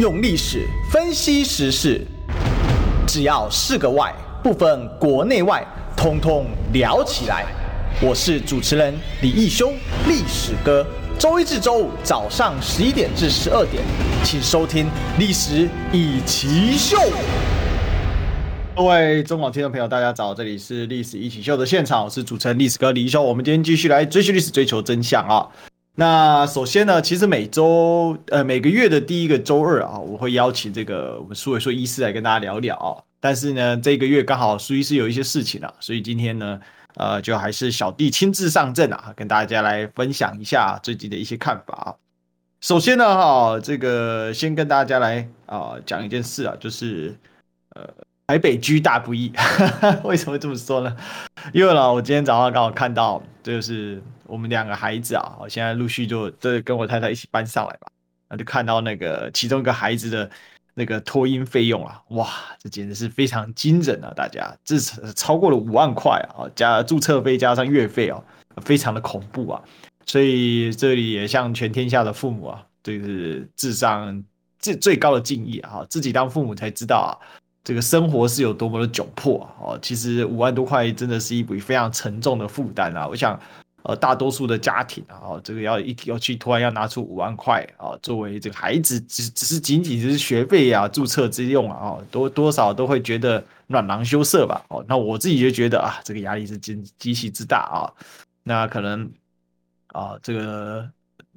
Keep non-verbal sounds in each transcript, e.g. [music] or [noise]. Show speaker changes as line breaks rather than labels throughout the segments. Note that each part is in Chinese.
用历史分析时事，只要是个“外”，不分国内外，通通聊起来。我是主持人李义修，历史哥。周一至周五早上十一点至十二点，请收听《历史一起秀》。各位中广听众朋友，大家早，这里是《历史一起秀》的现场，我是主持人历史哥李义修。我们今天继续来追寻历史，追求真相啊。那首先呢，其实每周呃每个月的第一个周二啊，我会邀请这个我们苏伟硕医师来跟大家聊聊啊。但是呢，这个月刚好苏医师有一些事情啊，所以今天呢，呃，就还是小弟亲自上阵啊，跟大家来分享一下最近的一些看法啊。首先呢，哈，这个先跟大家来啊讲一件事啊，就是呃台北居大不易，[laughs] 为什么这么说呢？因为呢，我今天早上刚好看到，就是。我们两个孩子啊，我现在陆续就这跟我太太一起搬上来吧，那就看到那个其中一个孩子的那个托婴费用啊，哇，这简直是非常惊人啊！大家，这是超过了五万块啊，加注册费加上月费哦，非常的恐怖啊！所以这里也向全天下的父母啊，这是致上最最高的敬意啊！自己当父母才知道啊，这个生活是有多么的窘迫啊！其实五万多块真的是一笔非常沉重的负担啊！我想。呃，大多数的家庭啊，这个要一要去突然要拿出五万块啊，作为这个孩子只只是仅仅只是学费啊、注册之用啊，哦多多少都会觉得暖囊羞涩吧。哦，那我自己就觉得啊，这个压力是极极其之大啊。那可能啊，这个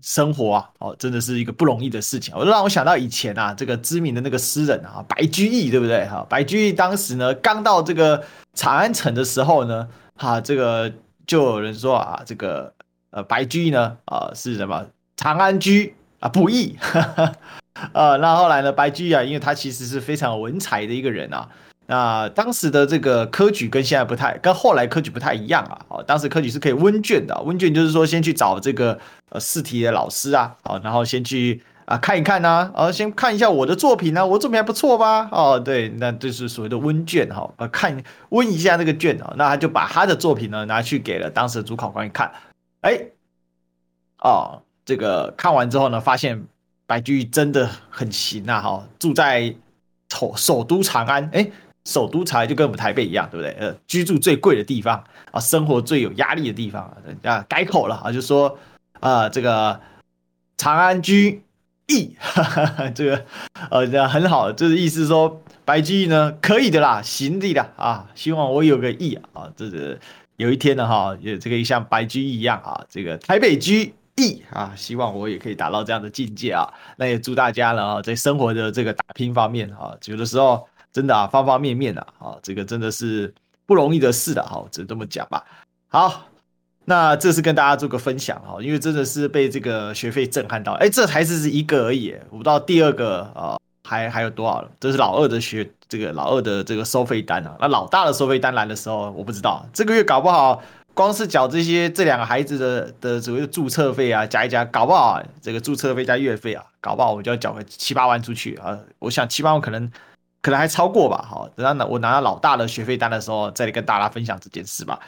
生活啊，哦，真的是一个不容易的事情。我就让我想到以前啊，这个知名的那个诗人啊，白居易，对不对？哈，白居易当时呢，刚到这个长安城的时候呢，哈，这个。就有人说啊，这个呃白居易呢啊是什么长安居啊不易，[laughs] 呃那后来呢白居易啊，因为他其实是非常有文采的一个人啊，那当时的这个科举跟现在不太，跟后来科举不太一样啊，哦当时科举是可以温卷的，温卷就是说先去找这个呃试题的老师啊，好然后先去。啊，看一看呢、啊，先看一下我的作品呢、我作品还不错吧？哦，对，那就是所谓的温卷哈，啊，看温一下那个卷啊，那他就把他的作品呢拿去给了当时的主考官看，哎，哦，这个看完之后呢，发现白居易真的很行啊，哈，住在首首都长安，哎，首都长安就跟我们台北一样，对不对？呃，居住最贵的地方啊，生活最有压力的地方啊，改口了啊，就说啊，这个长安居。意，哈哈哈，这个呃，这样很好，就是意思说白居易呢可以的啦，行的啦啊，希望我有个意啊，这个有一天呢哈，也这个像白居易一样啊，这个台北居易啊，希望我也可以达到这样的境界啊。那也祝大家呢，在生活的这个打拼方面啊，有的时候真的啊，方方面面的啊，这个真的是不容易的事的哈，只能这么讲吧。好。那这是跟大家做个分享哈，因为真的是被这个学费震撼到，哎，这才是一个而已，我不知道第二个啊还还有多少了。这是老二的学这个老二的这个收费单啊，那老大的收费单来的时候，我不知道这个月搞不好光是缴这些这两个孩子的的所谓的注册费啊，加一加，搞不好这个注册费加月费啊，搞不好我就要缴个七八万出去啊。我想七八万可能可能还超过吧。好，等到我拿到老大的学费单的时候，再来跟大家分享这件事吧。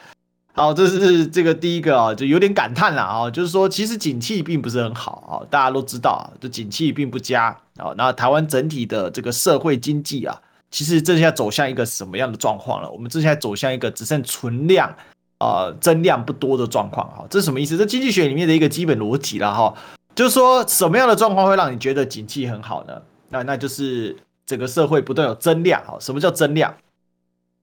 好，这是这个第一个啊，就有点感叹了啊，就是说其实景气并不是很好啊，大家都知道啊，这景气并不佳啊。那台湾整体的这个社会经济啊，其实正在走向一个什么样的状况了？我们正在走向一个只剩存量啊，增量不多的状况啊。这是什么意思？这经济学里面的一个基本逻辑了哈，就是说什么样的状况会让你觉得景气很好呢？那那就是整个社会不断有增量啊。什么叫增量？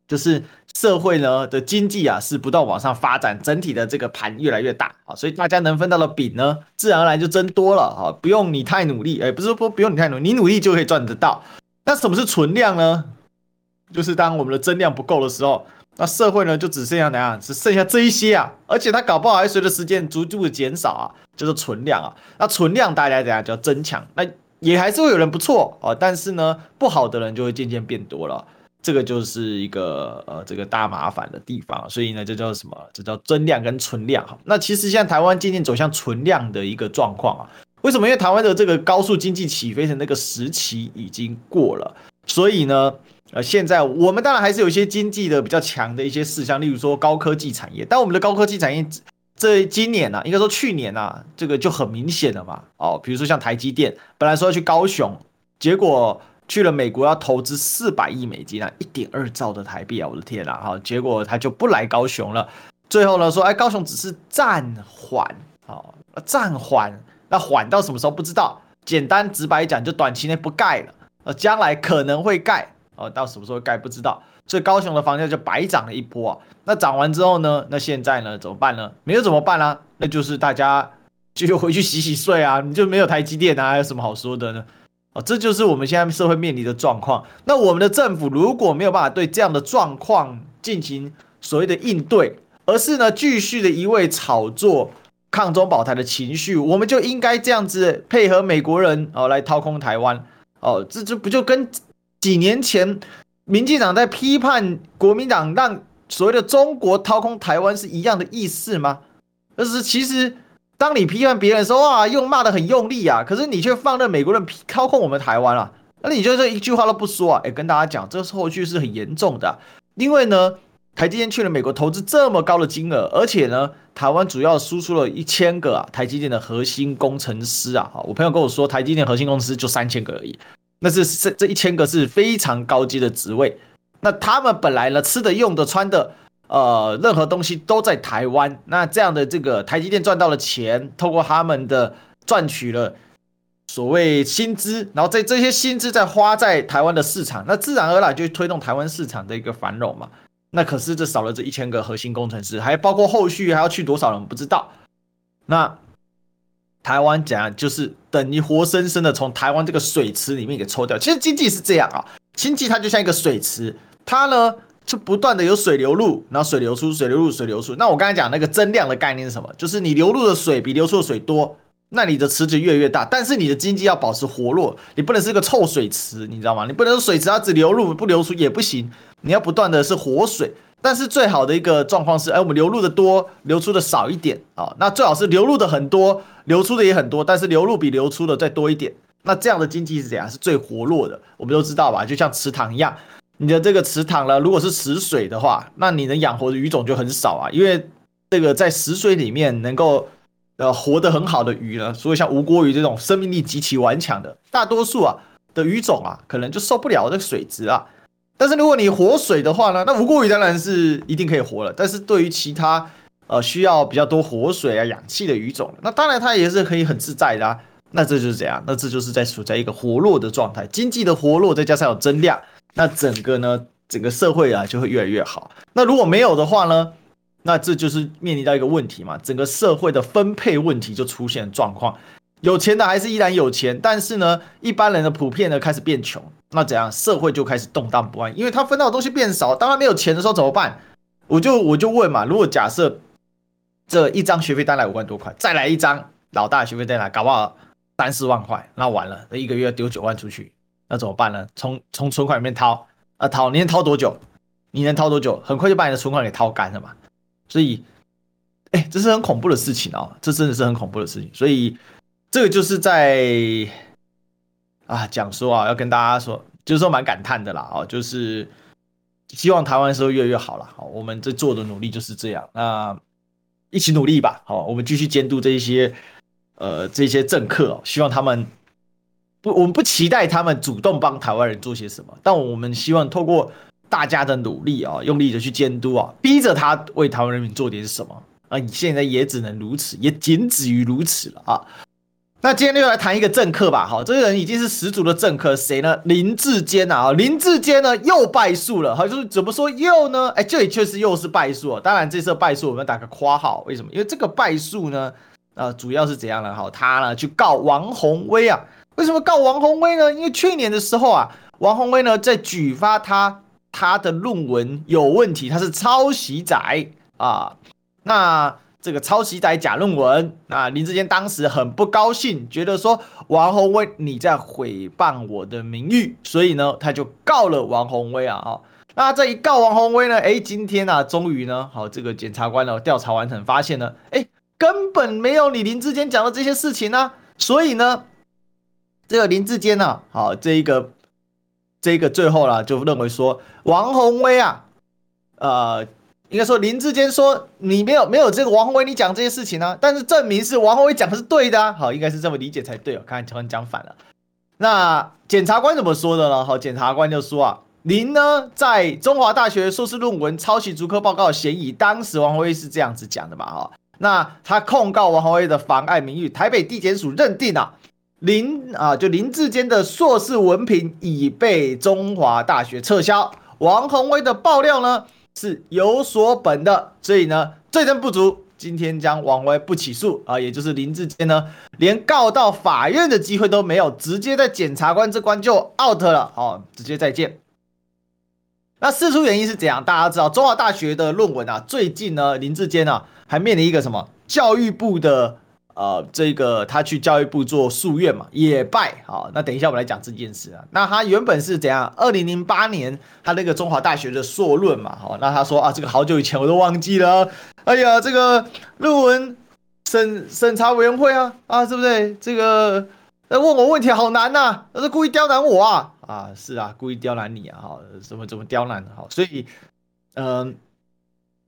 就是社会呢的经济啊是不断往上发展，整体的这个盘越来越大啊，所以大家能分到的饼呢，自然而然就增多了啊，不用你太努力，哎，不是说不用你太努力，你努力就可以赚得到。那什么是存量呢？就是当我们的增量不够的时候，那社会呢就只剩下哪样？只剩下这一些啊，而且它搞不好还随着时间逐步的减少啊，就是存量啊。那存量大家怎样叫增强，那也还是会有人不错啊，但是呢，不好的人就会渐渐变多了。这个就是一个呃，这个大麻烦的地方，所以呢，这叫什么？这叫增量跟存量哈。那其实现在台湾渐渐走向存量的一个状况啊。为什么？因为台湾的这个高速经济起飞的那个时期已经过了，所以呢，呃，现在我们当然还是有一些经济的比较强的一些事项，例如说高科技产业。但我们的高科技产业这今年呢、啊，应该说去年啊，这个就很明显了嘛。哦，比如说像台积电，本来说要去高雄。结果去了美国要投资四百亿美金啊，一点二兆的台币啊，我的天啊！哈，结果他就不来高雄了。最后呢，说哎，高雄只是暂缓，啊，暂缓，那缓到什么时候不知道。简单直白讲，就短期内不盖了，呃，将来可能会盖，哦，到什么时候盖不知道。所以高雄的房价就白涨了一波啊。那涨完之后呢，那现在呢怎么办呢？没有怎么办呢？那就是大家就回去洗洗睡啊，你就没有台积电啊，有什么好说的呢？哦，这就是我们现在社会面临的状况。那我们的政府如果没有办法对这样的状况进行所谓的应对，而是呢继续的一味炒作抗中保台的情绪，我们就应该这样子配合美国人哦来掏空台湾哦，这这不就跟几年前民进党在批判国民党让所谓的中国掏空台湾是一样的意思吗？就是其实。当你批判别人说哇，用骂得很用力啊，可是你却放任美国人操控我们台湾啊，那你就这一句话都不说啊？哎，跟大家讲，这个后续是很严重的，因为呢，台积电去了美国投资这么高的金额，而且呢，台湾主要输出了一千个啊，台积电的核心工程师啊，我朋友跟我说，台积电核心工程师就三千个而已，那是这这一千个是非常高级的职位，那他们本来呢，吃的、用的、穿的。呃，任何东西都在台湾，那这样的这个台积电赚到了钱，透过他们的赚取了所谓薪资，然后在这些薪资再花在台湾的市场，那自然而然就推动台湾市场的一个繁荣嘛。那可是这少了这一千个核心工程师，还包括后续还要去多少人不知道。那台湾讲就是等于活生生的从台湾这个水池里面给抽掉。其实经济是这样啊，经济它就像一个水池，它呢。就不断的有水流入，然后水流出，水流入，水流出。那我刚才讲那个增量的概念是什么？就是你流入的水比流出的水多，那你的池子越来越大。但是你的经济要保持活络，你不能是个臭水池，你知道吗？你不能说水池它只流入不流出也不行，你要不断的是活水。但是最好的一个状况是，哎，我们流入的多，流出的少一点啊。那最好是流入的很多，流出的也很多，但是流入比流出的再多一点。那这样的经济是怎样？是最活络的。我们都知道吧？就像池塘一样。你的这个池塘呢，如果是死水的话，那你能养活的鱼种就很少啊。因为这个在死水里面能够呃活得很好的鱼呢，所以像吴郭鱼这种生命力极其顽强的，大多数啊的鱼种啊，可能就受不了这个水质啊。但是如果你活水的话呢，那吴郭鱼当然是一定可以活了。但是对于其他呃需要比较多活水啊、氧气的鱼种，那当然它也是可以很自在的啊。那这就是怎样？那这就是在处在一个活络的状态，经济的活络再加上有增量。那整个呢，整个社会啊就会越来越好。那如果没有的话呢，那这就是面临到一个问题嘛，整个社会的分配问题就出现状况。有钱的还是依然有钱，但是呢，一般人的普遍呢开始变穷。那怎样？社会就开始动荡不安，因为他分到的东西变少。当他没有钱的时候怎么办？我就我就问嘛，如果假设这一张学费单来五万多块，再来一张老大学费单来，搞不好三四万块，那完了，那一个月丢九万出去。那怎么办呢？从从存款里面掏啊掏，你能掏多久？你能掏多久？很快就把你的存款给掏干了嘛。所以，哎、这是很恐怖的事情哦，这真的是很恐怖的事情。所以，这个就是在啊讲说啊，要跟大家说，就是说蛮感叹的啦哦，就是希望台湾社会越来越好了。好，我们这做的努力就是这样。那一起努力吧。好，我们继续监督这些呃这些政客哦，希望他们。不，我们不期待他们主动帮台湾人做些什么，但我们希望透过大家的努力啊，用力的去监督啊，逼着他为台湾人民做点什么啊！你现在也只能如此，也仅止于如此了啊！那今天就来谈一个政客吧，好，这个人已经是十足的政客，谁呢？林志坚啊，林志坚呢又败诉了，好，就是怎么说又呢？哎，这里确实又是败诉，当然这次败诉我们打个括号，为什么？因为这个败诉呢，呃，主要是怎样呢？好，他呢去告王宏威啊。为什么告王鸿薇呢？因为去年的时候啊，王鸿薇呢在举发他他的论文有问题，他是抄袭仔啊。那这个抄袭仔假论文，那林志坚当时很不高兴，觉得说王鸿薇你在诽谤我的名誉，所以呢他就告了王鸿薇啊。啊，那这一告王鸿薇呢，哎，今天呢、啊、终于呢，好这个检察官呢调查完成，发现呢，哎，根本没有你林志坚讲的这些事情呢、所以呢。这个林志坚呢，好，这一个，这一个最后呢，就认为说王宏威啊，呃，应该说林志坚说你没有没有这个王宏威你讲这些事情呢、啊，但是证明是王宏威讲的是对的、啊，好，应该是这么理解才对哦，看才讲反了。那检察官怎么说的呢？好，检察官就说啊，林呢在中华大学硕士论文抄袭逐科报告嫌疑，当时王宏威是这样子讲的嘛？哈，那他控告王宏威的妨碍名誉，台北地检署认定啊，林啊就林志坚的硕士文凭已被中华大学撤销，王宏威的爆料呢是有所本的，所以呢罪证不足。今天将王鸿辉不起诉啊，也就是林志坚呢，连告到法院的机会都没有，直接在检察官这关就 out 了，哦，直接再见。那事出原因是怎样？大家知道中华大学的论文啊，最近呢，林志坚啊，还面临一个什么教育部的。呃，这个他去教育部做诉愿嘛，也败。好，那等一下我们来讲这件事啊。那他原本是怎样？二零零八年他那个中华大学的硕论嘛，好，那他说啊，这个好久以前我都忘记了。哎呀，这个论文审审查委员会啊，啊，对不对？这个问我问题好难呐、啊，他是故意刁难我啊，啊，是啊，故意刁难你啊，好，怎么怎么刁难？好，所以，嗯、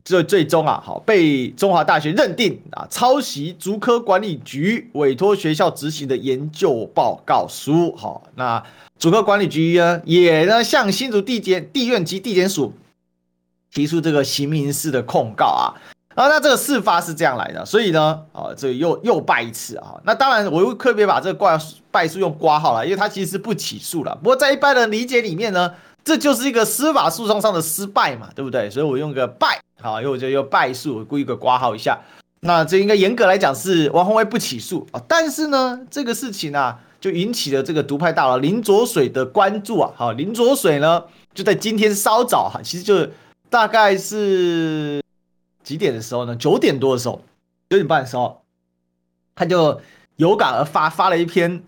这最终啊，好被中华大学认定啊，抄袭竹科管理局委托学校执行的研究报告书。好，那竹科管理局呢，也呢向新竹地检地院及地检署提出这个刑民事的控告啊。啊，那这个事发是这样来的，所以呢，啊，这又又败一次啊。那当然，我又特别把这个挂败诉用挂号了，因为他其实是不起诉了。不过在一般的理解里面呢，这就是一个司法诉讼上的失败嘛，对不对？所以我用个败。好，因为我就用败诉，我故意个挂号一下。那这应该严格来讲是王鸿辉不起诉啊，但是呢，这个事情啊，就引起了这个独派大佬林卓水的关注啊。好，林卓水呢，就在今天稍早哈，其实就大概是几点的时候呢？九点多的时候，九点半的时候，他就有感而发，发了一篇。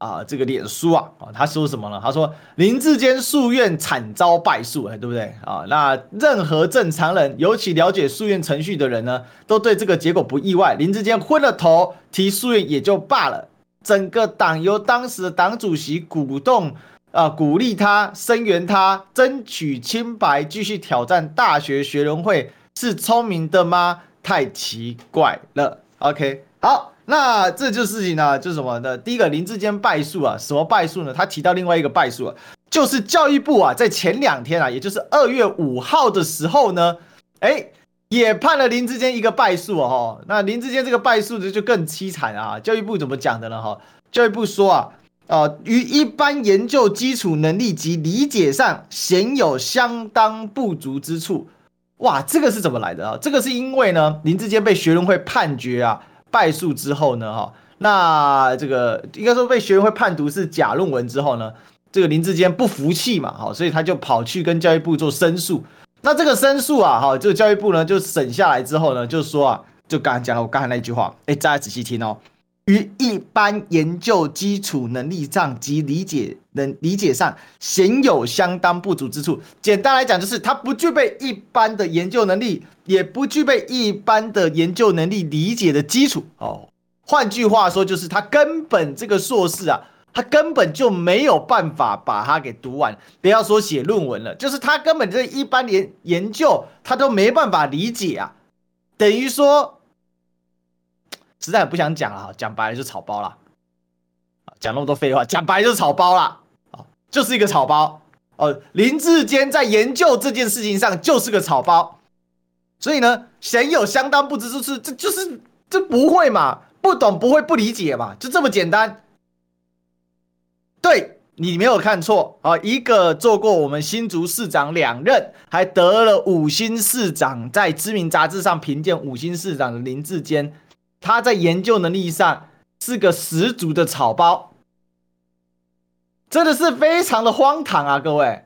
啊，这个脸书啊，啊，他说什么呢？他说林志坚诉愿惨遭败诉，哎，对不对啊？那任何正常人，尤其了解诉愿程序的人呢，都对这个结果不意外。林志坚昏了头，提诉愿也就罢了。整个党由当时的党主席鼓动啊，鼓励他，声援他，争取清白，继续挑战大学学伦会，是聪明的吗？太奇怪了。OK，好。那这就事情呢，就是什么呢？第一个林志坚败诉啊，什么败诉呢？他提到另外一个败诉啊，就是教育部啊，在前两天啊，也就是二月五号的时候呢，哎，也判了林志坚一个败诉哦。那林志坚这个败诉的就更凄惨啊。教育部怎么讲的呢？哈，教育部说啊，呃，于一般研究基础能力及理解上显有相当不足之处。哇，这个是怎么来的啊？这个是因为呢，林志坚被学伦会判决啊。败诉之后呢，哈，那这个应该说被学员会判读是假论文之后呢，这个林志坚不服气嘛，哈，所以他就跑去跟教育部做申诉。那这个申诉啊，哈，这个教育部呢就审下来之后呢，就说啊，就刚才讲了我刚才那句话，哎，大家仔细听哦，于一般研究基础能力上及理解能理解上显有相当不足之处。简单来讲，就是他不具备一般的研究能力。也不具备一般的研究能力理解的基础哦。换句话说，就是他根本这个硕士啊，他根本就没有办法把它给读完。不要说写论文了，就是他根本这一般研研究他都没办法理解啊。等于说，实在不想讲了，讲白了就草包了。讲那么多废话，讲白了就是草包了。就是一个草包哦。林志坚在研究这件事情上就是个草包。所以呢，显有相当不知之处，这就是这不会嘛，不懂不会不理解嘛，就这么简单。对，你没有看错啊，一个做过我们新竹市长两任，还得了五星市长，在知名杂志上评鉴五星市长的林志坚，他在研究能力上是个十足的草包，真的是非常的荒唐啊，各位。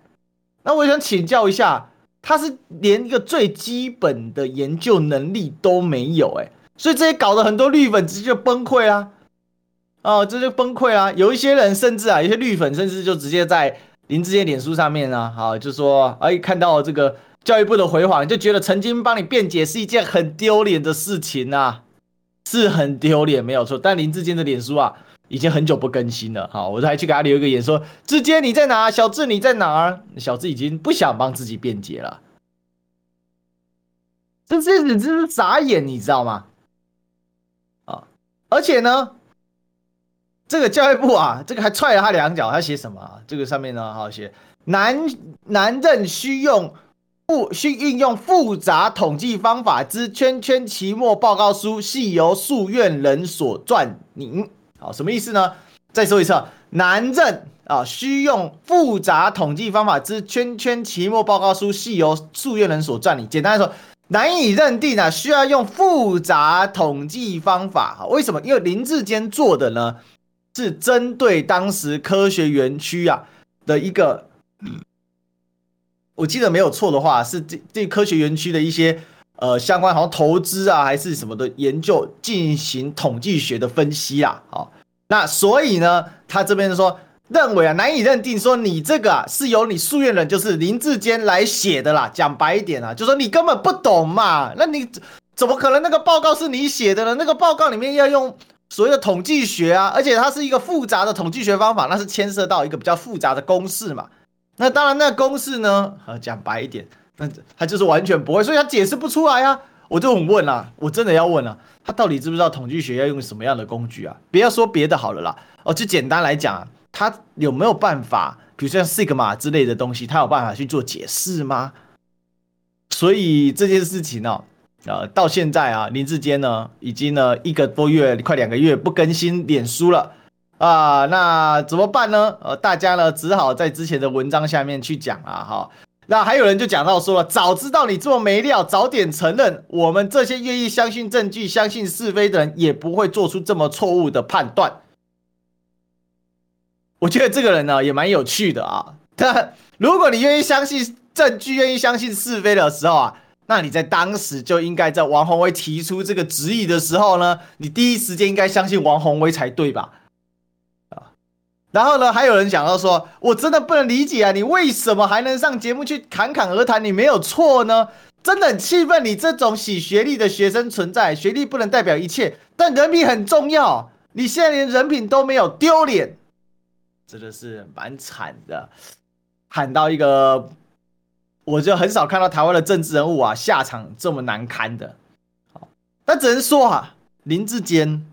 那我想请教一下。他是连一个最基本的研究能力都没有，哎，所以这也搞得很多绿粉直接崩溃啊，哦，这就崩溃啊！有一些人甚至啊，有些绿粉甚至就直接在林志坚脸书上面呢，好，就说，哎，看到这个教育部的回访，就觉得曾经帮你辩解是一件很丢脸的事情啊，是很丢脸，没有错。但林志坚的脸书啊。已经很久不更新了，好，我还去给他留一个言说：“志坚你在哪？小智你在哪？”小智已经不想帮自己辩解了，这这这是傻眼，你知道吗？啊，而且呢，这个教育部啊，这个还踹了他两脚，他写什么啊？这个上面呢，好写男男任需用复需运用复杂统计方法之圈圈期末报告书，系由诉愿人所撰拟。好，什么意思呢？再说一次，男任啊，需用复杂统计方法之圈圈期末报告书，系由诉愿人所撰拟。简单来说，难以认定啊，需要用复杂统计方法。为什么？因为林志坚做的呢，是针对当时科学园区啊的一个。我记得没有错的话，是这这科学园区的一些呃相关好像投资啊还是什么的研究进行统计学的分析啊，好，那所以呢，他这边说认为啊难以认定说你这个啊是由你诉愿人就是林志坚来写的啦，讲白一点啊，就说你根本不懂嘛，那你怎么可能那个报告是你写的呢？那个报告里面要用所谓的统计学啊，而且它是一个复杂的统计学方法，那是牵涉到一个比较复杂的公式嘛。那当然，那公式呢？呃，讲白一点，那他就是完全不会，所以他解释不出来啊。我就很问啊，我真的要问啊，他到底知不知道统计学要用什么样的工具啊？不要说别的好了啦，哦，就简单来讲啊，他有没有办法，比如说像 Sigma 之类的东西，他有办法去做解释吗？所以这件事情呢，呃，到现在啊，林志坚呢，已经呢一个多月，快两个月不更新脸书了。啊，那怎么办呢？呃，大家呢只好在之前的文章下面去讲啊，哈。那还有人就讲到说了，早知道你这么没料，早点承认，我们这些愿意相信证据、相信是非的人，也不会做出这么错误的判断。我觉得这个人呢也蛮有趣的啊。但 [laughs] 如果你愿意相信证据、愿意相信是非的时候啊，那你在当时就应该在王鸿薇提出这个质疑的时候呢，你第一时间应该相信王鸿薇才对吧？然后呢，还有人讲到说，我真的不能理解啊，你为什么还能上节目去侃侃而谈？你没有错呢，真的很气愤你这种洗学历的学生存在，学历不能代表一切，但人品很重要。你现在连人品都没有，丢脸，真的是蛮惨的。喊到一个，我就很少看到台湾的政治人物啊下场这么难堪的。好，但只能说啊，林志坚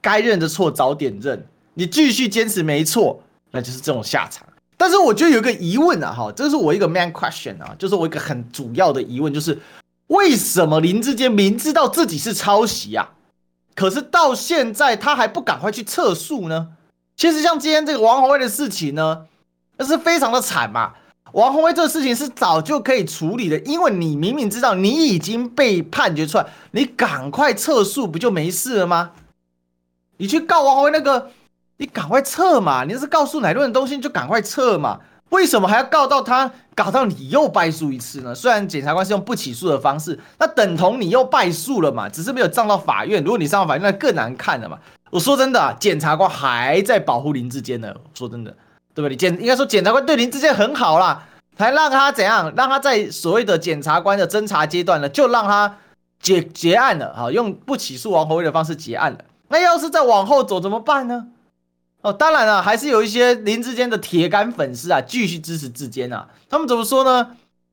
该认的错早点认。你继续坚持没错，那就是这种下场。但是我觉得有一个疑问啊，哈，这是我一个 main question 啊，就是我一个很主要的疑问，就是为什么林志坚明知道自己是抄袭啊，可是到现在他还不赶快去撤诉呢？其实像今天这个王鸿薇的事情呢，那是非常的惨嘛。王鸿薇这个事情是早就可以处理的，因为你明明知道你已经被判决出来，你赶快撤诉不就没事了吗？你去告王鸿薇那个。你赶快撤嘛！你要是告诉乃论的东西，你就赶快撤嘛！为什么还要告到他，搞到你又败诉一次呢？虽然检察官是用不起诉的方式，那等同你又败诉了嘛，只是没有上到法院。如果你上到法院，那更难看了嘛。我说真的啊，检察官还在保护林志坚呢。说真的，对吧？你检应该说检察官对林志坚很好啦，还让他怎样？让他在所谓的检察官的侦查阶段呢，就让他结结案了啊，用不起诉王鸿薇的方式结案了。那要是再往后走怎么办呢？哦，当然了，还是有一些林志坚的铁杆粉丝啊，继续支持志坚啊。他们怎么说呢？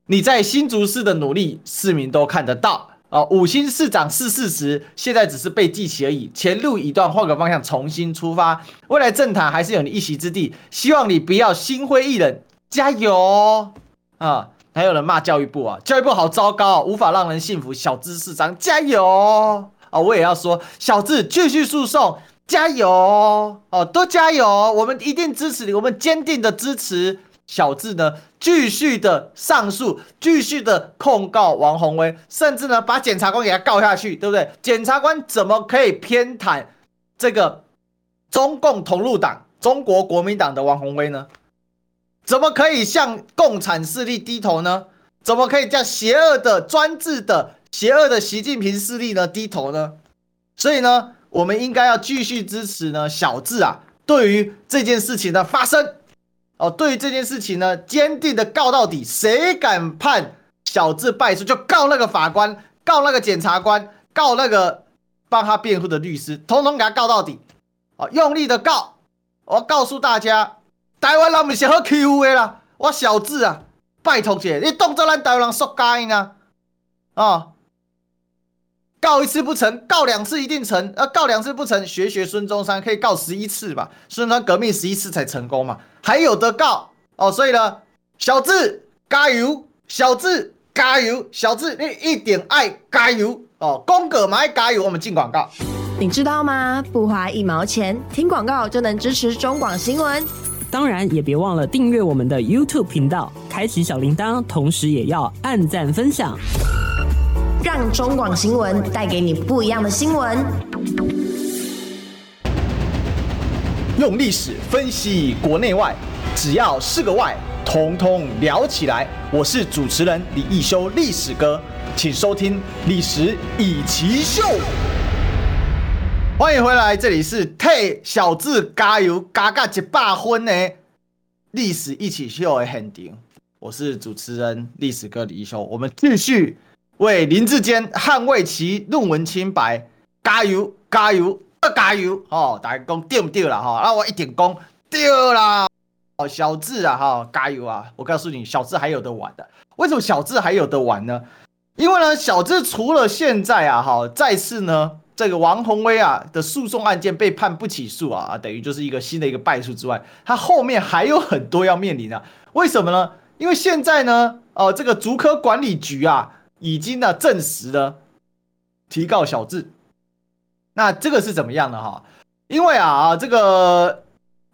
你在新竹市的努力，市民都看得到啊。五星市长是事实，现在只是被记起而已。前路已断，换个方向重新出发。未来政坛还是有你一席之地，希望你不要心灰意冷，加油啊！还有人骂教育部啊，教育部好糟糕，无法让人信服。小智市长加油啊！我也要说，小智继续诉讼。加油哦，都加油！我们一定支持你，我们坚定的支持小智呢，继续的上诉，继续的控告王宏威，甚至呢把检察官给他告下去，对不对？检察官怎么可以偏袒这个中共同路党、中国国民党的王宏威呢？怎么可以向共产势力低头呢？怎么可以向邪恶的专制的邪恶的习近平势力呢低头呢？所以呢？我们应该要继续支持呢，小智啊，对于这件事情的发生，哦，对于这件事情呢，坚定的告到底。谁敢判小智败诉，就告那个法官，告那个检察官，告那个帮他辩护的律师，统统给他告到底。哦，用力的告。我告诉大家，台湾人不是好欺负的啦。我小智啊，拜托姐，你当作咱台湾人缩该呢？啊、告一次不成，告两次一定成。呃，告两次不成，学学孙中山，可以告十一次吧？孙中山革命十一次才成功嘛，还有得告哦。所以呢，小智加油，小智加油，小智你一点爱加油哦。公哥嘛爱加油，我们进广告。
你知道吗？不花一毛钱，听广告就能支持中广新闻。
当然，也别忘了订阅我们的 YouTube 频道，开启小铃铛，同时也要按赞分享。
让中广新闻带给你不一样的新闻。
用历史分析国内外，只要是个“外”，统统聊起来。我是主持人李一修，历史哥，请收听《历史易起 SHOW》。欢迎回来，这里是替小智加油，加个一百分的《历史一起 SHOW》的现场。我是主持人历史哥李一修，我们继续。为林志坚捍卫其论文清白，加油加油加油哦！大家讲对不对了哈？那我一点功对啦！哦，小智啊哈，加油啊！我告诉你，小智还有得玩的。为什么小智还有得玩呢？因为呢，小智除了现在啊哈，再次呢这个王宏威啊的诉讼案件被判不起诉啊，等于就是一个新的一个败诉之外，他后面还有很多要面临的。为什么呢？因为现在呢，哦，这个竹科管理局啊。已经呢证实了提告小智，那这个是怎么样的哈？因为啊这个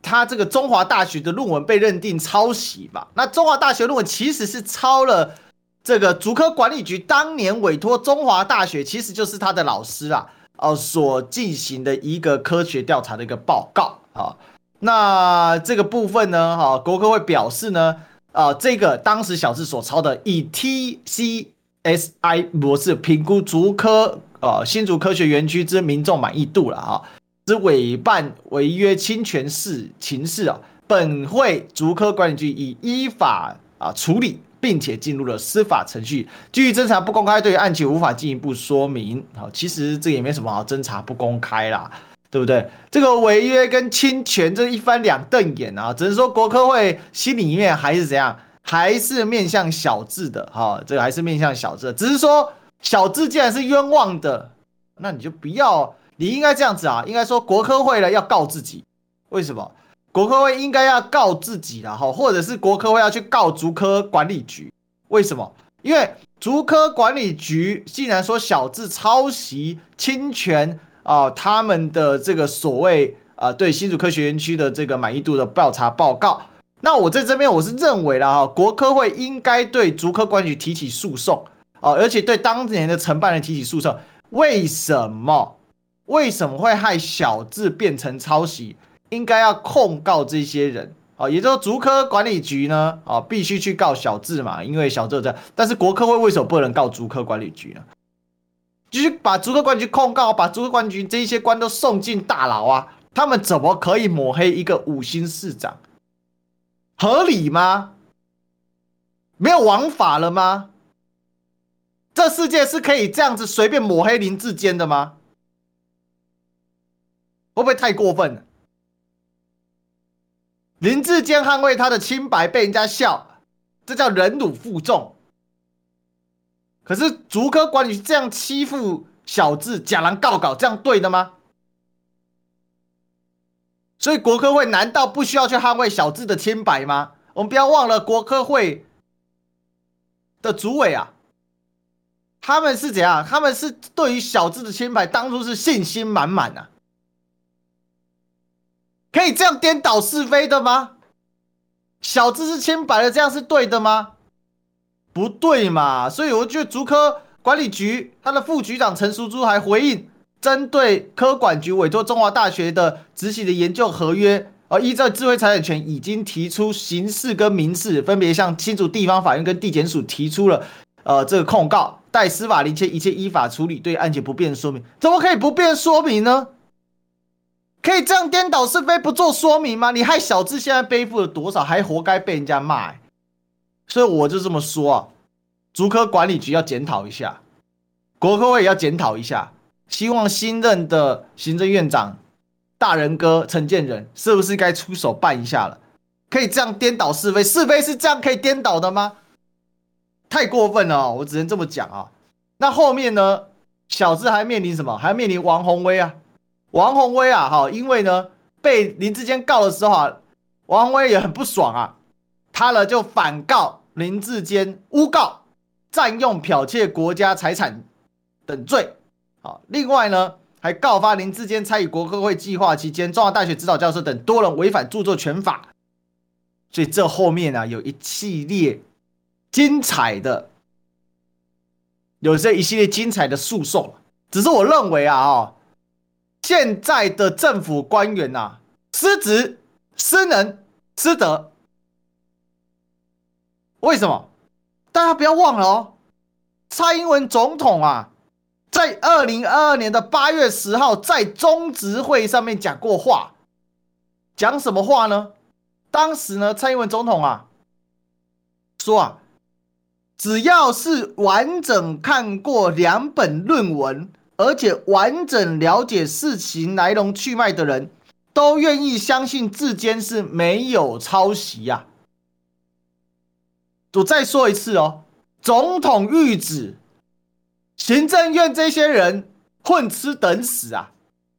他这个中华大学的论文被认定抄袭吧？那中华大学论文其实是抄了这个竹科管理局当年委托中华大学，其实就是他的老师啊哦所进行的一个科学调查的一个报告啊。那这个部分呢哈，国科会表示呢啊这个当时小智所抄的以 T C S I 模式评估竹科呃新竹科学园区之民众满意度了啊，之委办违约侵权事情事啊，本会竹科管理局已依法啊处理，并且进入了司法程序。基于侦查不公开，对于案情无法进一步说明。好，其实这也没什么好侦查不公开啦，对不对？这个违约跟侵权这一翻两瞪眼啊，只能说国科会心里面还是怎样。还是面向小智的哈，这个还是面向小智，只是说小智既然是冤枉的，那你就不要，你应该这样子啊，应该说国科会呢要告自己，为什么？国科会应该要告自己了哈，或者是国科会要去告竹科管理局，为什么？因为竹科管理局竟然说小智抄袭侵权啊，他们的这个所谓啊对新竹科学园区的这个满意度的调查报告。那我在这边我是认为了哈，国科会应该对竹科管理局提起诉讼啊，而且对当年的承办人提起诉讼。为什么？为什么会害小智变成抄袭？应该要控告这些人啊，也就是说竹科管理局呢啊，必须去告小智嘛，因为小智在。但是国科会为什么不能告竹科管理局呢？就是把竹科管理局控告，把竹科管理局这一些官都送进大牢啊？他们怎么可以抹黑一个五星市长？合理吗？没有王法了吗？这世界是可以这样子随便抹黑林志坚的吗？会不会太过分了？林志坚捍卫他的清白被人家笑，这叫忍辱负重。可是竹科管理这样欺负小智，假狼告稿，这样对的吗？所以国科会难道不需要去捍卫小智的清白吗？我们不要忘了国科会的主委啊，他们是怎样？他们是对于小智的清白当初是信心满满啊，可以这样颠倒是非的吗？小智是清白的，这样是对的吗？不对嘛！所以我觉得竹科管理局他的副局长陈淑珠还回应。针对科管局委托中华大学的执行的研究合约，而依照智慧财产权已经提出刑事跟民事，分别向新竹地方法院跟地检署提出了呃这个控告，待司法厘清一切依法处理，对案件不便说明。怎么可以不便说明呢？可以这样颠倒是非不做说明吗？你害小智现在背负了多少，还活该被人家骂、所以我就这么说啊，竹科管理局要检讨一下，国科会也要检讨一下。希望新任的行政院长大仁哥陈建仁是不是该出手办一下了？可以这样颠倒是非？是非是这样可以颠倒的吗？太过分了，我只能这么讲啊。那后面呢？小智还面临什么？还面临王鸿薇啊。王鸿薇啊，哈，因为呢被林志坚告的时候啊，王鸿薇也很不爽啊，他呢就反告林志坚诬告占用剽窃国家财产等罪。好，另外呢还告发林志坚参与国科会计划期间，中华大学指导教授等多人违反著作权法。所以这后面啊有一系列精彩的，有这一系列精彩的诉讼。只是我认为啊，哦。现在的政府官员呐、啊，失职、失能、失德。为什么？大家不要忘了哦，蔡英文总统啊，在二零二二年的八月十号在中执会上面讲过话，讲什么话呢？当时呢，蔡英文总统啊说啊，只要是完整看过两本论文。而且完整了解事情来龙去脉的人，都愿意相信智坚是没有抄袭呀。我再说一次哦，总统谕旨，行政院这些人混吃等死啊！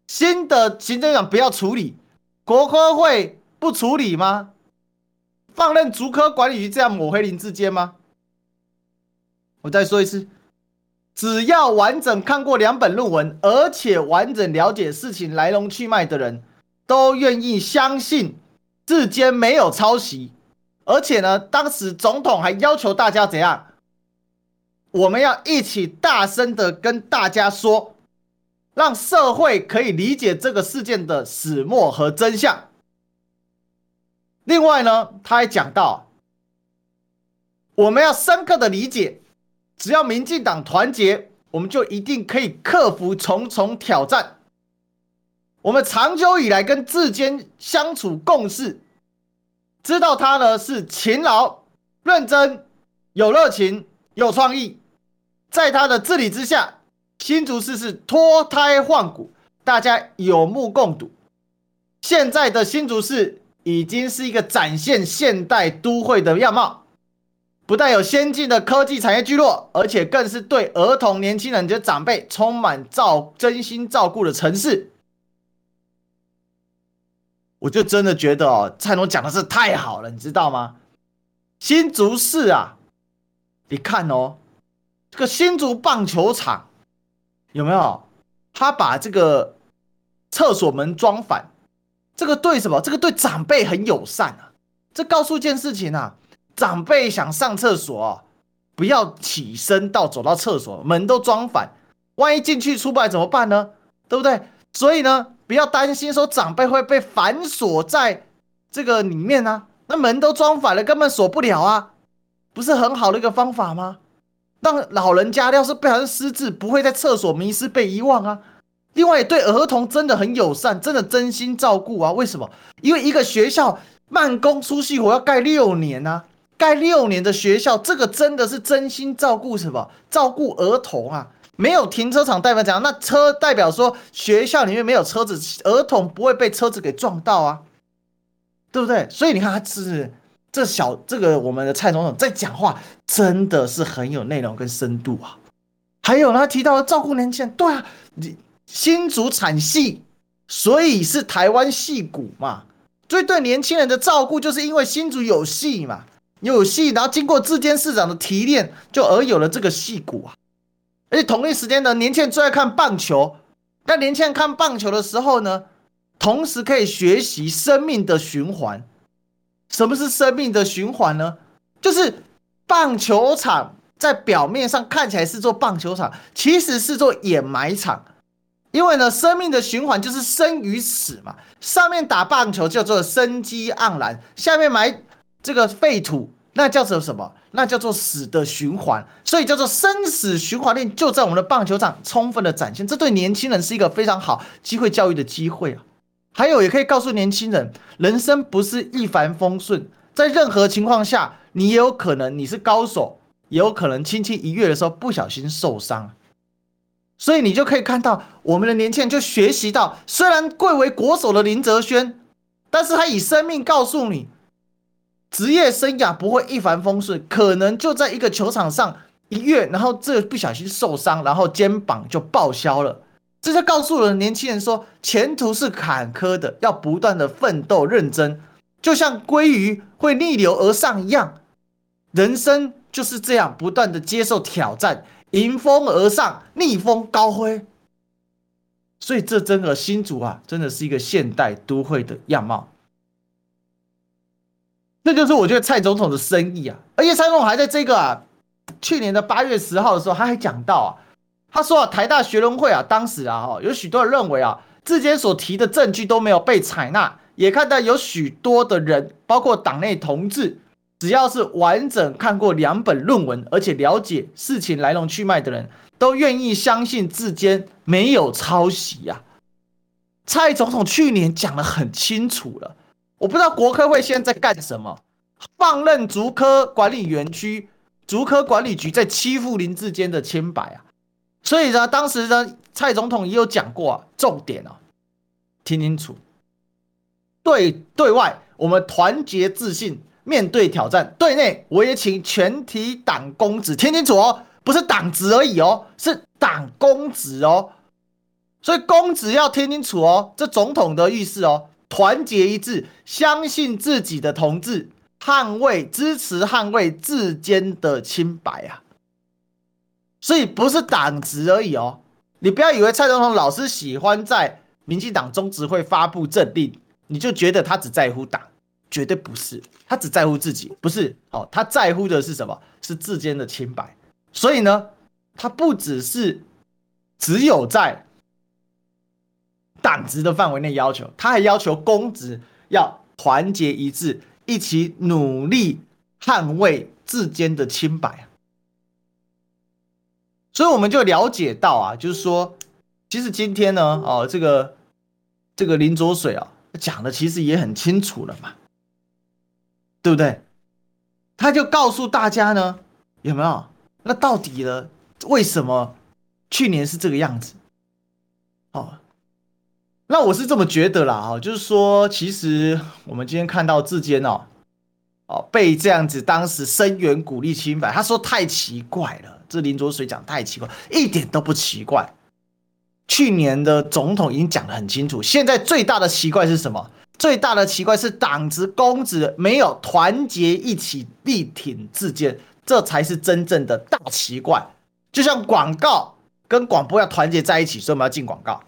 新的行政长不要处理，国科会不处理吗？放任竹科管理局这样抹黑林志坚吗？我再说一次。只要完整看过两本论文，而且完整了解事情来龙去脉的人，都愿意相信志坚没有抄袭。而且呢，当时总统还要求大家怎样？我们要一起大声的跟大家说，让社会可以理解这个事件的始末和真相。另外呢，他还讲到，我们要深刻的理解。只要民进党团结，我们就一定可以克服重重挑战。我们长久以来跟智坚相处共事，知道他呢是勤劳、认真、有热情、有创意。在他的治理之下，新竹市是脱胎换骨，大家有目共睹。现在的新竹市已经是一个展现现代都会的样貌。不但有先进的科技产业聚落，而且更是对儿童、年轻人及长辈充满照真心照顾的城市。我就真的觉得哦，蔡总讲的是太好了，你知道吗？新竹市啊，你看哦，这个新竹棒球场有没有？他把这个厕所门装反，这个对什么？这个对长辈很友善啊。这告诉一件事情啊。长辈想上厕所，不要起身到走到厕所，门都装反，万一进去出不来怎么办呢？对不对？所以呢，不要担心说长辈会被反锁在这个里面啊，那门都装反了，根本锁不了啊，不是很好的一个方法吗？让老人家要是不小心失智，不会在厕所迷失被遗忘啊。另外，对儿童真的很友善，真的真心照顾啊。为什么？因为一个学校慢工出细活要盖六年啊。盖六年的学校，这个真的是真心照顾什么？照顾儿童啊！没有停车场代表怎样？那车代表说学校里面没有车子，儿童不会被车子给撞到啊，对不对？所以你看，他是这小这个我们的蔡总统在讲话，真的是很有内容跟深度啊。还有，他提到了照顾年轻人，对啊，你新竹产矽，所以是台湾戏骨嘛。所以对年轻人的照顾，就是因为新竹有戏嘛。有戏，然后经过智坚市长的提炼，就而有了这个戏骨啊。而且同一时间呢，年轻人最爱看棒球。那年轻人看棒球的时候呢，同时可以学习生命的循环。什么是生命的循环呢？就是棒球场在表面上看起来是座棒球场，其实是座掩埋场。因为呢，生命的循环就是生与死嘛。上面打棒球叫做生机盎然，下面埋。这个废土，那叫做什么？那叫做死的循环，所以叫做生死循环链，就在我们的棒球场充分的展现。这对年轻人是一个非常好机会教育的机会啊！还有，也可以告诉年轻人，人生不是一帆风顺，在任何情况下，你也有可能你是高手，也有可能轻轻一跃的时候不小心受伤。所以你就可以看到，我们的年轻人就学习到，虽然贵为国手的林哲轩，但是他以生命告诉你。职业生涯不会一帆风顺，可能就在一个球场上一跃，然后这不小心受伤，然后肩膀就报销了。这就告诉了年轻人说，前途是坎坷的，要不断的奋斗认真，就像鲑鱼会逆流而上一样，人生就是这样，不断的接受挑战，迎风而上，逆风高飞。所以这真的新竹啊，真的是一个现代都会的样貌。这就是我觉得蔡总统的深意啊，而且蔡总统还在这个啊，去年的八月十号的时候，他还讲到啊，他说啊，台大学伦会啊，当时啊，哈，有许多人认为啊，志坚所提的证据都没有被采纳，也看到有许多的人，包括党内同志，只要是完整看过两本论文，而且了解事情来龙去脉的人。都愿意相信自监没有抄袭呀、啊。蔡总统去年讲得很清楚了，我不知道国科会现在在干什么，放任竹科管理园区、竹科管理局在欺负林志坚的清白啊。所以呢，当时呢，蔡总统也有讲过啊，重点啊，听清楚。对对外，我们团结自信面对挑战；对内，我也请全体党公子听清楚哦。不是党职而已哦，是党公子哦，所以公子要听清楚哦。这总统的意思哦，团结一致，相信自己的同志，捍卫、支持、捍卫智坚的清白啊。所以不是党职而已哦，你不要以为蔡总统老是喜欢在民进党中执会发布政令，你就觉得他只在乎党，绝对不是，他只在乎自己，不是哦，他在乎的是什么？是智坚的清白。所以呢，他不只是只有在党职的范围内要求，他还要求公职要团结一致，一起努力捍卫智坚的清白。所以我们就了解到啊，就是说，其实今天呢，哦，这个这个林卓水啊，讲的其实也很清楚了嘛，对不对？他就告诉大家呢，有没有？那到底呢？为什么去年是这个样子？哦，那我是这么觉得啦，哈，就是说，其实我们今天看到志坚哦，哦，被这样子当时声援鼓励清白，他说太奇怪了，这林卓水讲太奇怪，一点都不奇怪。去年的总统已经讲得很清楚，现在最大的奇怪是什么？最大的奇怪是党职公职没有团结一起力挺自建。这才是真正的大奇怪，就像广告跟广播要团结在一起，所以我们要进广告。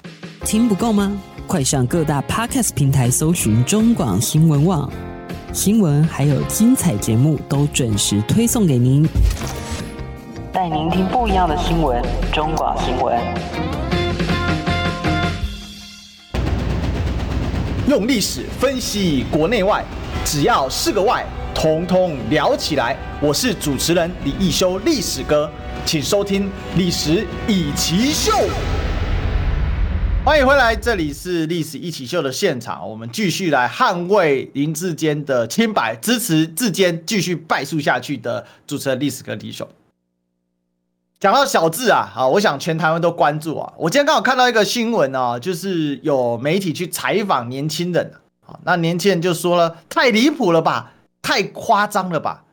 听不够吗？快上各大 Podcast 平台搜寻中广新闻网，新闻还有精彩节目都准时推送给您，带您听不一样的新闻。中广新闻，
用历史分析国内外，只要是个“外”。通通聊起来！我是主持人李易修，历史哥，请收听《历史易起秀》。欢迎回来，这里是《历史一起秀》的现场，我们继续来捍卫林志坚的清白，支持志坚继续败诉下去的主持人历史哥李修。讲到小智啊，啊，我想全台湾都关注啊。我今天刚好看到一个新闻啊，就是有媒体去采访年轻人啊，那年轻人就说了：“太离谱了吧！”太夸张了吧，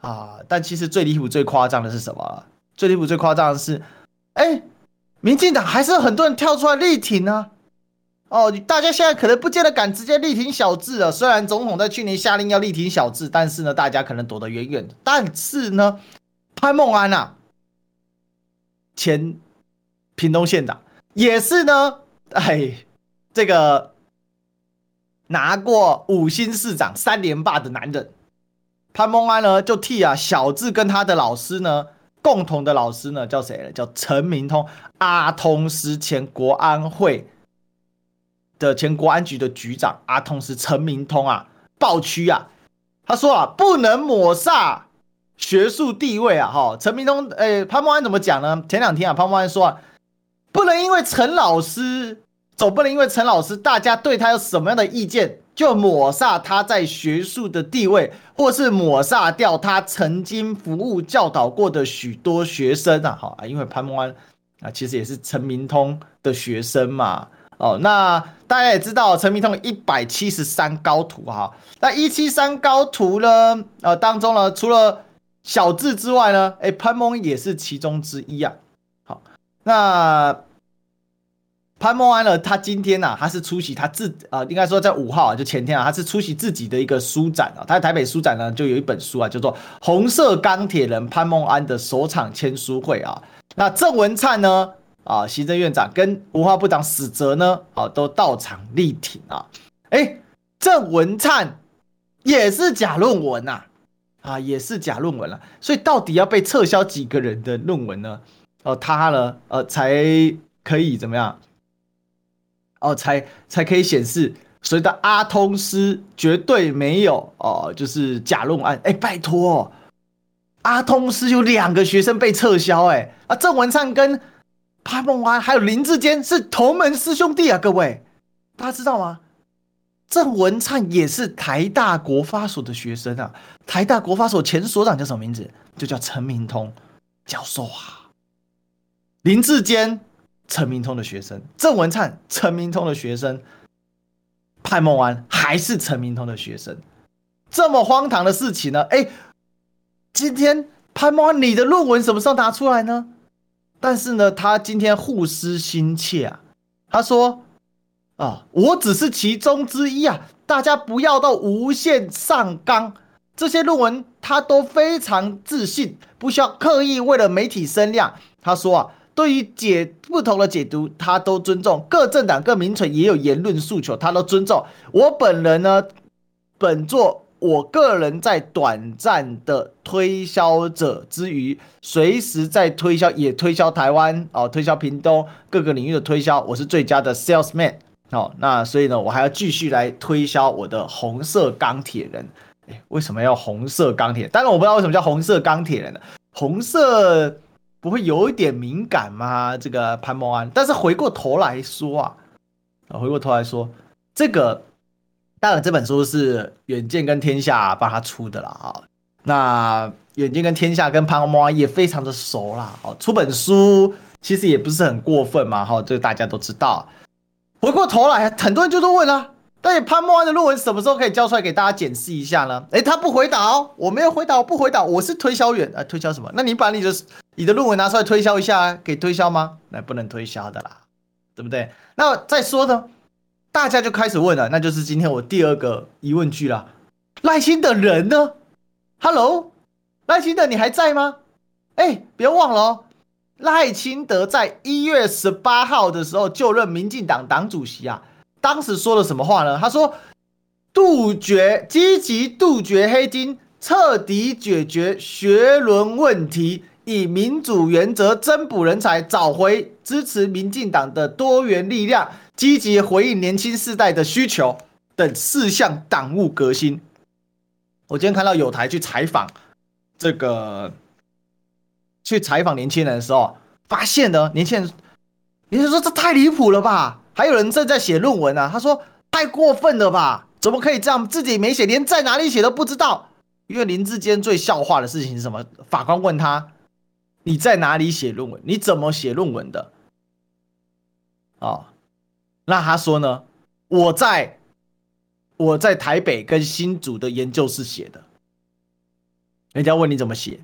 啊！但其实最离谱、最夸张的是什么？最离谱、最夸张的是，哎，民进党还是很多人跳出来力挺呢。哦，大家现在可能不见得敢直接力挺小智了。虽然总统在去年下令要力挺小智，但是呢，大家可能躲得远远的。但是呢，潘孟安呐，前屏东县长也是呢，哎，这个。拿过五星市长三连霸的男人潘孟安呢，就替啊小智跟他的老师呢，共同的老师呢叫谁呢？叫陈明通，阿通是前国安会的前国安局的局长阿通是陈明通啊，暴区啊，他说啊，不能抹煞学术地位啊，哈，陈明通，诶，潘孟安怎么讲呢？前两天啊，潘孟安说啊，不能因为陈老师。总不能因为陈老师大家对他有什么样的意见，就抹煞他在学术的地位，或是抹杀掉他曾经服务教导过的许多学生啊！好啊，因为潘孟安啊，其实也是陈明通的学生嘛。哦，那大家也知道陈明通一百七十三高徒哈，那一七三高徒呢，呃，当中呢，除了小字之外呢，哎，潘孟安也是其中之一啊。好，那潘孟安呢，他今天呢、啊，他是出席他自啊、应该说在五号啊，就前天啊，他是出席自己的一个书展啊。他在台北书展呢，就有一本书啊，叫做《红色钢铁人潘孟安的首场签书会》啊。那郑文灿呢，啊，行政院长跟文化部长史哲呢，啊，都到场力挺啊。哎，郑文灿也是假论文呐、啊。啊，也是假论文了，所以到底要被撤销几个人的论文呢？哦，他呢，呃，才可以怎么样？哦，才才可以显示谁的阿通师绝对没有哦，就是假论案。哎，拜托，阿通师有两个学生被撤销，哎，啊，郑文灿跟潘孟安还有林志坚是同门师兄弟啊，各位，大家知道吗？郑文灿也是台大国发所的学生啊，台大国发所前所长叫什么名字？就叫陈明通教授啊。林志坚，陈明通的学生；郑文灿，陈明通的学生；潘孟安还是陈明通的学生。这么荒唐的事情呢？哎，今天潘孟安，你的论文什么时候拿出来呢？但是呢，他今天护师心切啊，他说。啊，我只是其中之一啊！大家不要到无限上纲。这些论文他都非常自信，不需要刻意为了媒体声量。他说啊，对于解不同的解读，他都尊重。各政党、各民粹也有言论诉求，他都尊重。我本人呢，本作我个人在短暂的推销者之余，随时在推销，也推销台湾哦，推销屏东各个领域的推销，我是最佳的 salesman。好、哦，那所以呢，我还要继续来推销我的红色钢铁人。哎，为什么要红色钢铁？当然我不知道为什么叫红色钢铁人呢？红色不会有一点敏感吗？这个潘孟安。但是回过头来说啊，啊，回过头来说，这个当然这本书是远见跟天下帮他出的了啊。那远见跟天下跟潘孟安也非常的熟啦。哦，出本书其实也不是很过分嘛。哈，这个大家都知道。回过头来，很多人就都问了、啊：到底潘孟安的论文什么时候可以交出来给大家检视一下呢？诶，他不回答哦，我没有回答，我不回答，我是推销员啊，推销什么？那你把你的你的论文拿出来推销一下，可以推销吗？那不能推销的啦，对不对？那再说呢，大家就开始问了，那就是今天我第二个疑问句了：耐心的人呢？Hello，耐心的你还在吗？哎，别忘了哦。赖清德在一月十八号的时候就任民进党党主席啊，当时说了什么话呢？他说：“杜绝，积极杜绝黑金，彻底解决学伦问题，以民主原则增补人才，找回支持民进党的多元力量，积极回应年轻世代的需求等四项党务革新。”我今天看到有台去采访这个。去采访年轻人的时候，发现呢，年轻人，年轻人说这太离谱了吧？还有人正在写论文啊，他说太过分了吧？怎么可以这样？自己没写，连在哪里写都不知道。因为林志坚最笑话的事情是什么？法官问他：“你在哪里写论文？你怎么写论文的？”哦，那他说呢：“我在我在台北跟新竹的研究室写的。”人家问你怎么写？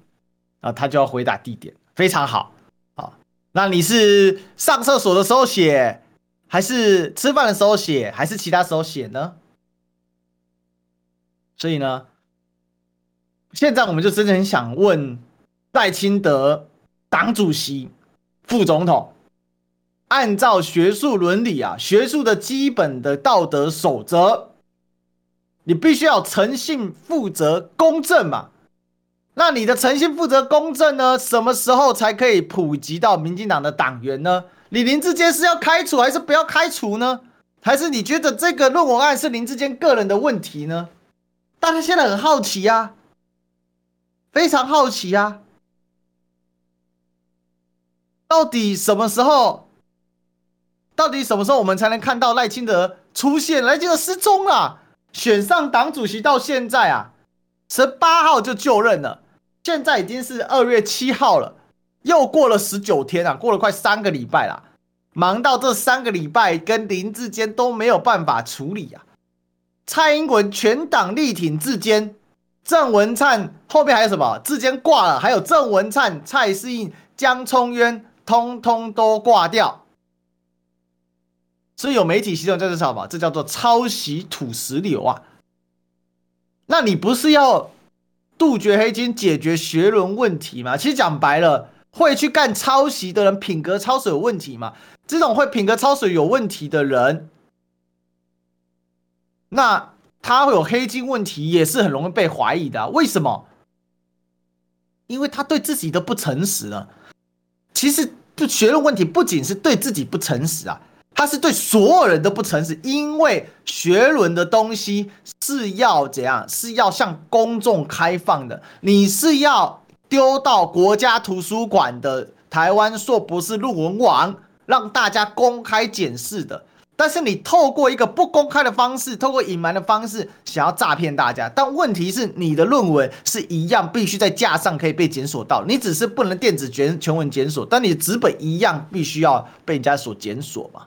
啊，他就要回答地点，非常好，啊，那你是上厕所的时候写，还是吃饭的时候写，还是其他时候写呢？所以呢，现在我们就真的很想问赖清德党主席、副总统，按照学术伦理啊，学术的基本的道德守则，你必须要诚信、负责、公正嘛。那你的诚信、负责、公正呢？什么时候才可以普及到民进党的党员呢？你林志坚是要开除还是不要开除呢？还是你觉得这个论文案是林志坚个人的问题呢？大家现在很好奇啊，非常好奇啊，到底什么时候？到底什么时候我们才能看到赖清德出现？赖清德失踪了，选上党主席到现在啊，十八号就就任了。现在已经是二月七号了，又过了十九天啊，过了快三个礼拜了，忙到这三个礼拜跟林志坚都没有办法处理啊。蔡英文全党力挺志坚，郑文灿后面还有什么？志坚挂了，还有郑文灿、蔡适应、江聪渊，通通都挂掉。所以有媒体形容这是什么？这叫做抄袭土石流啊！那你不是要杜绝黑金、解决学伦问题吗？其实讲白了，会去干抄袭的人品格抄水有问题吗？这种会品格抄水有问题的人，那。他会有黑金问题，也是很容易被怀疑的啊。为什么？因为他对自己都不诚实了。其实，学伦问题，不仅是对自己不诚实啊，他是对所有人都不诚实。因为学伦的东西是要怎样？是要向公众开放的。你是要丢到国家图书馆的台湾硕博士论文网，让大家公开检视的。但是你透过一个不公开的方式，透过隐瞒的方式，想要诈骗大家。但问题是，你的论文是一样，必须在架上可以被检索到。你只是不能电子卷全文检索，但你纸本一样必须要被人家所检索嘛？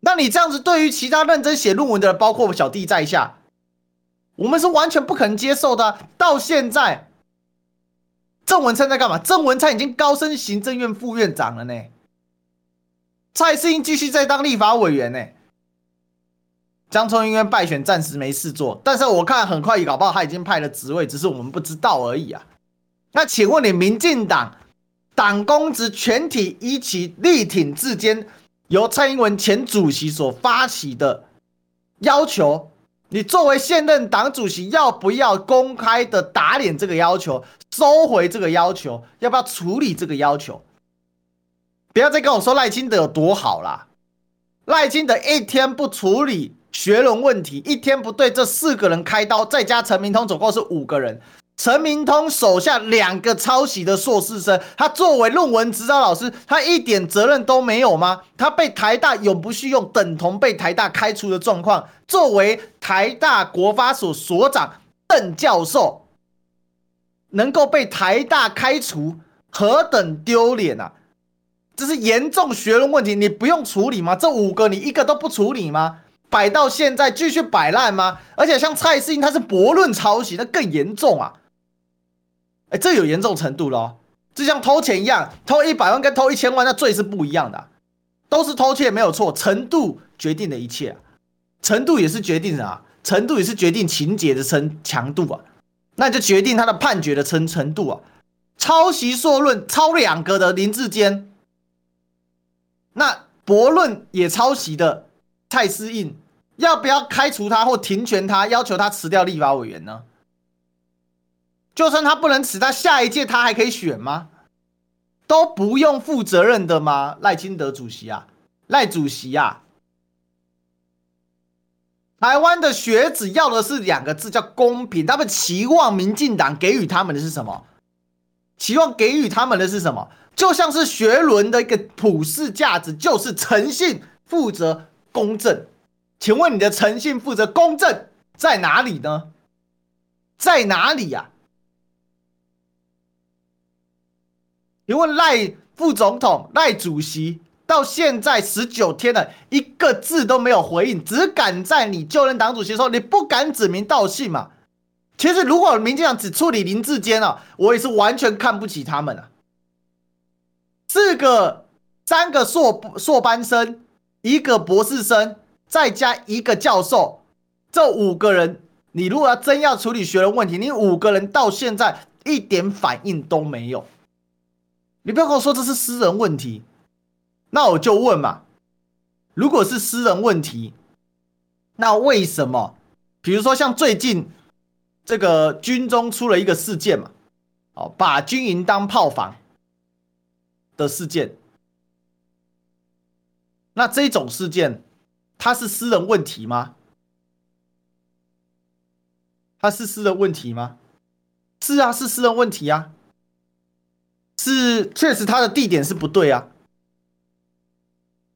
那你这样子，对于其他认真写论文的人，包括我小弟在下，我们是完全不可能接受的。到现在，郑文灿在干嘛？郑文灿已经高升行政院副院长了呢。蔡适英继续在当立法委员呢，江聪因为败选暂时没事做，但是我看很快搞不好他已经派了职位，只是我们不知道而已啊。那请问你，民进党党公职全体一起力挺志坚，由蔡英文前主席所发起的要求，你作为现任党主席，要不要公开的打脸这个要求，收回这个要求，要不要处理这个要求？不要再跟我说赖清德有多好啦！赖清德一天不处理学伦问题，一天不对这四个人开刀，再加陈明通，总共是五个人。陈明通手下两个抄袭的硕士生，他作为论文指导老师，他一点责任都没有吗？他被台大永不续用，等同被台大开除的状况。作为台大国发所所长邓教授，能够被台大开除，何等丢脸啊！这是严重学伦问题，你不用处理吗？这五个你一个都不处理吗？摆到现在继续摆烂吗？而且像蔡适应他是驳论抄袭，那更严重啊！哎，这有严重程度咯，就像偷钱一样，偷一百万跟偷一千万，那罪是不一样的，都是偷窃没有错，程度决定了一切啊，程度也是决定啊，程度也是决定情节的程强度啊，那就决定他的判决的程程度啊。抄袭硕论抄两个的林志坚。那驳论也抄袭的蔡思应，要不要开除他或停权他，要求他辞掉立法委员呢？就算他不能辞，他下一届他还可以选吗？都不用负责任的吗？赖清德主席啊，赖主席啊，台湾的学子要的是两个字，叫公平。他们期望民进党给予他们的是什么？期望给予他们的是什么？就像是学伦的一个普世价值，就是诚信、负责、公正。请问你的诚信、负责、公正在哪里呢？在哪里呀？请问赖副总统、赖主席到现在十九天了，一个字都没有回应，只敢在你就任党主席的时候，你不敢指名道姓嘛？其实如果民进党只处理林志坚啊，我也是完全看不起他们啊。四个、三个硕硕班生，一个博士生，再加一个教授，这五个人，你如果要真要处理学人问题，你五个人到现在一点反应都没有。你不要跟我说这是私人问题，那我就问嘛，如果是私人问题，那为什么？比如说像最近这个军中出了一个事件嘛，哦，把军营当炮房。的事件，那这种事件，它是私人问题吗？它是私人问题吗？是啊，是私人问题啊，是确实它的地点是不对啊。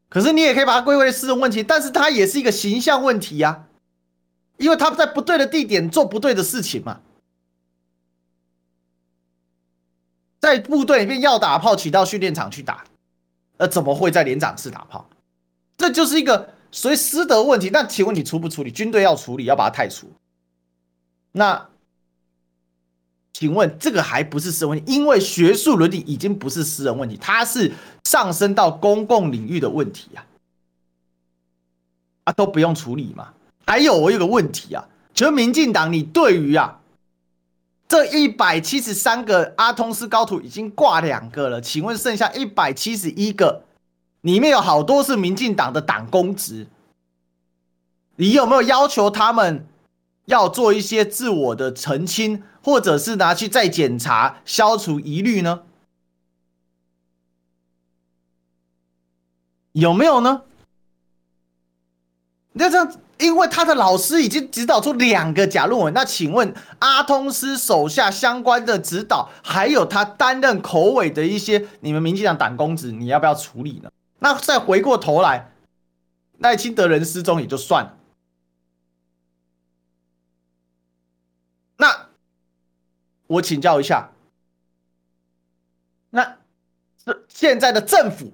可是你也可以把它归为私人问题，但是它也是一个形象问题呀，因为他在不对的地点做不对的事情嘛。在部队里面要打炮，骑到训练场去打，呃，怎么会在连长室打炮？这就是一个属于师德问题。那请问你处不处理？军队要处理，要把它汰除。那请问这个还不是私人问题？因为学术伦理已经不是私人问题，它是上升到公共领域的问题啊！啊，都不用处理嘛？还有我有个问题啊，就民进党，你对于啊这一百七十三个阿通斯高徒已经挂两个了，请问剩下一百七十一个，里面有好多是民进党的党公职，你有没有要求他们要做一些自我的澄清，或者是拿去再检查，消除疑虑呢？有没有呢？那这样，因为他的老师已经指导出两个假论文，那请问阿通斯手下相关的指导，还有他担任口尾的一些你们民进党党公子，你要不要处理呢？那再回过头来，赖清德人失踪也就算了。我请教一下，那现在的政府？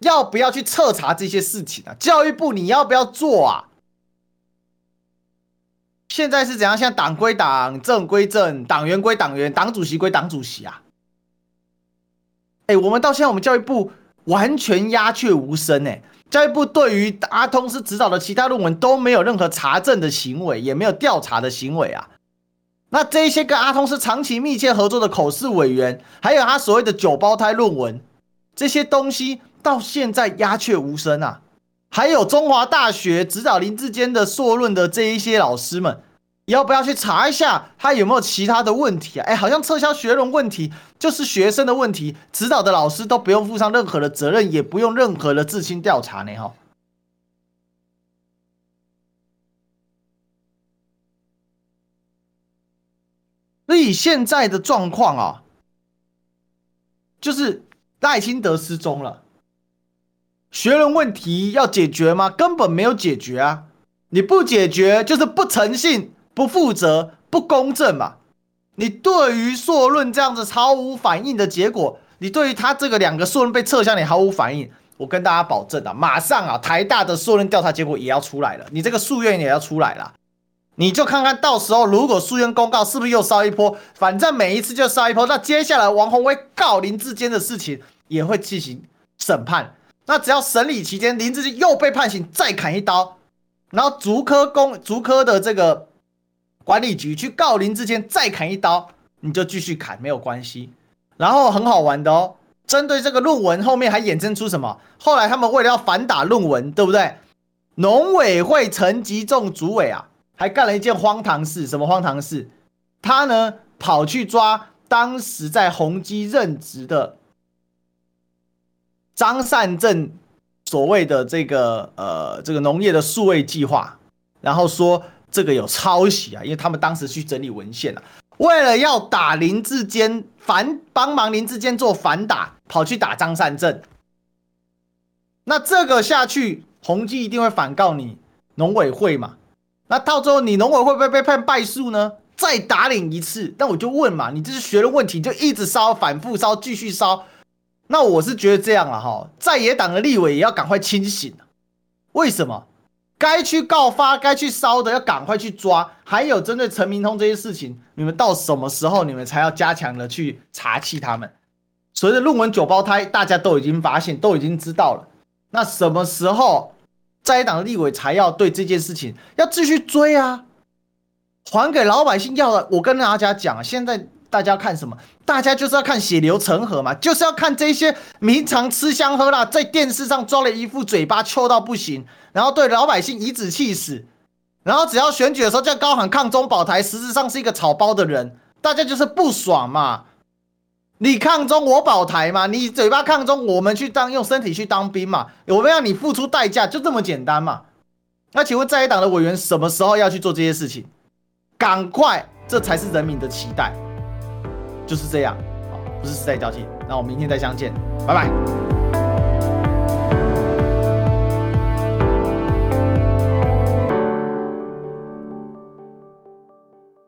要不要去彻查这些事情啊？教育部你要不要做啊？现在是怎样？现在党归党，政归政，党员归党员，党主席归党主席啊！哎，我们到现在，我们教育部完全鸦雀无声哎！教育部对于阿通是指导的其他论文都没有任何查证的行为，也没有调查的行为啊！那这一些跟阿通是长期密切合作的口试委员，还有他所谓的九胞胎论文，这些东西。到现在鸦雀无声啊！还有中华大学指导林志坚的硕论的这一些老师们，要不要去查一下他有没有其他的问题啊？哎，好像撤销学伦问题就是学生的问题，指导的老师都不用负上任何的责任，也不用任何的自清调查呢？哈。所以现在的状况啊，就是赖清德失踪了。学人问题要解决吗？根本没有解决啊！你不解决就是不诚信、不负责、不公正嘛！你对于硕论这样子毫无反应的结果，你对于他这个两个硕论被撤销，你毫无反应。我跟大家保证啊，马上啊，台大的硕论调查结果也要出来了，你这个诉愿也要出来了，你就看看到时候如果诉愿公告是不是又烧一波？反正每一次就烧一波，那接下来王鸿薇告林志坚的事情也会进行审判。那只要审理期间林志坚又被判刑，再砍一刀，然后竹科公竹科的这个管理局去告林志坚，再砍一刀，你就继续砍没有关系。然后很好玩的哦，针对这个论文后面还衍生出什么？后来他们为了要反打论文，对不对？农委会陈吉仲主委啊，还干了一件荒唐事，什么荒唐事？他呢跑去抓当时在宏基任职的。张善政所谓的这个呃这个农业的数位计划，然后说这个有抄袭啊，因为他们当时去整理文献了，为了要打林志坚反帮忙林志坚做反打，跑去打张善政。那这个下去，宏基一定会反告你农委会嘛？那到最后你农委会不会被判败诉呢？再打脸一次？那我就问嘛，你这是学的问题，就一直烧，反复烧，继续烧。那我是觉得这样了哈，在野党的立委也要赶快清醒。为什么？该去告发、该去烧的要赶快去抓。还有针对陈明通这些事情，你们到什么时候你们才要加强的去查缉他们？所谓的论文九胞胎，大家都已经发现，都已经知道了。那什么时候在野党的立委才要对这件事情要继续追啊？还给老百姓要的。我跟大家讲，现在。大家看什么？大家就是要看血流成河嘛，就是要看这些平常吃香喝辣，在电视上装了一副嘴巴臭到不行，然后对老百姓颐指气使，然后只要选举的时候就高喊抗中保台，实质上是一个草包的人，大家就是不爽嘛。你抗中我保台嘛，你嘴巴抗中，我们去当用身体去当兵嘛，我们要你付出代价，就这么简单嘛。那请问在野党的委员什么时候要去做这些事情？赶快，这才是人民的期待。就是这样，好，不是时代交替。那我们明天再相见，拜拜。